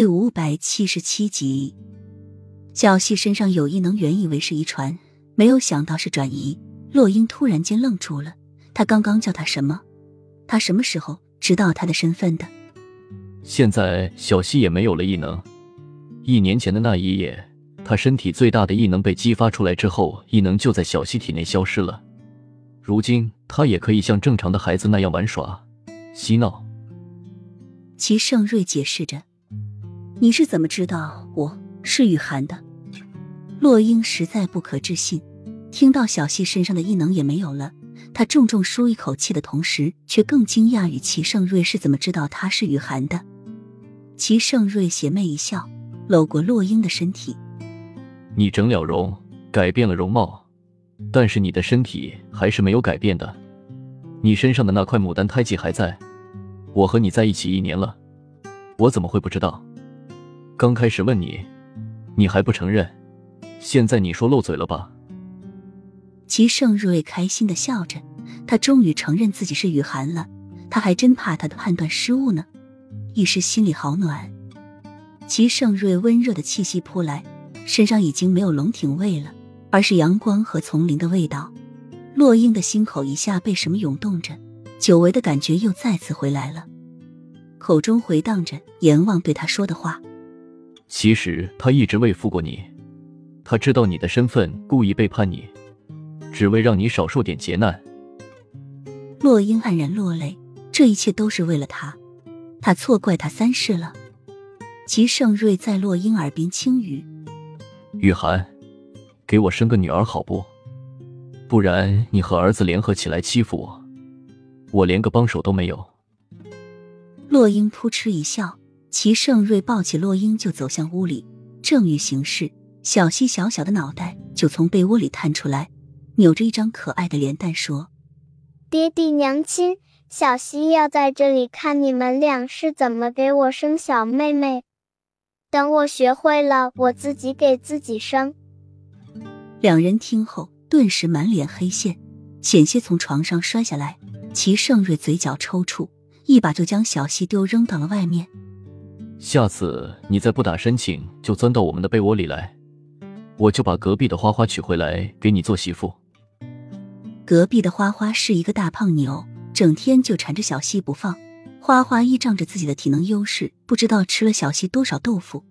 第五百七十七集，小溪身上有异能，原以为是遗传，没有想到是转移。洛英突然间愣住了，他刚刚叫他什么？他什么时候知道他的身份的？现在小溪也没有了异能。一年前的那一夜，他身体最大的异能被激发出来之后，异能就在小溪体内消失了。如今他也可以像正常的孩子那样玩耍、嬉闹。齐盛瑞解释着。你是怎么知道我是雨涵的？洛英实在不可置信，听到小溪身上的异能也没有了，他重重舒一口气的同时，却更惊讶于齐盛瑞是怎么知道他是雨涵的。齐盛瑞邪魅一笑，搂过洛英的身体：“你整了容，改变了容貌，但是你的身体还是没有改变的。你身上的那块牡丹胎记还在。我和你在一起一年了，我怎么会不知道？”刚开始问你，你还不承认，现在你说漏嘴了吧？齐盛瑞开心的笑着，他终于承认自己是雨涵了，他还真怕他的判断失误呢。一时心里好暖。齐盛瑞温热的气息扑来，身上已经没有龙挺味了，而是阳光和丛林的味道。洛英的心口一下被什么涌动着，久违的感觉又再次回来了，口中回荡着阎王对他说的话。其实他一直未负过你，他知道你的身份，故意背叛你，只为让你少受点劫难。洛英黯然落泪，这一切都是为了他，他错怪他三世了。齐盛瑞在洛英耳边轻语：“雨涵，给我生个女儿好不？不然你和儿子联合起来欺负我，我连个帮手都没有。”洛英扑哧一笑。齐盛瑞抱起洛英就走向屋里，正欲行事，小溪小小的脑袋就从被窝里探出来，扭着一张可爱的脸蛋说：“爹地娘亲，小溪要在这里看你们俩是怎么给我生小妹妹。等我学会了，我自己给自己生。”两人听后顿时满脸黑线，险些从床上摔下来。齐盛瑞嘴角抽搐，一把就将小溪丢扔到了外面。下次你再不打申请就钻到我们的被窝里来，我就把隔壁的花花娶回来给你做媳妇。隔壁的花花是一个大胖妞，整天就缠着小西不放。花花依仗着自己的体能优势，不知道吃了小西多少豆腐，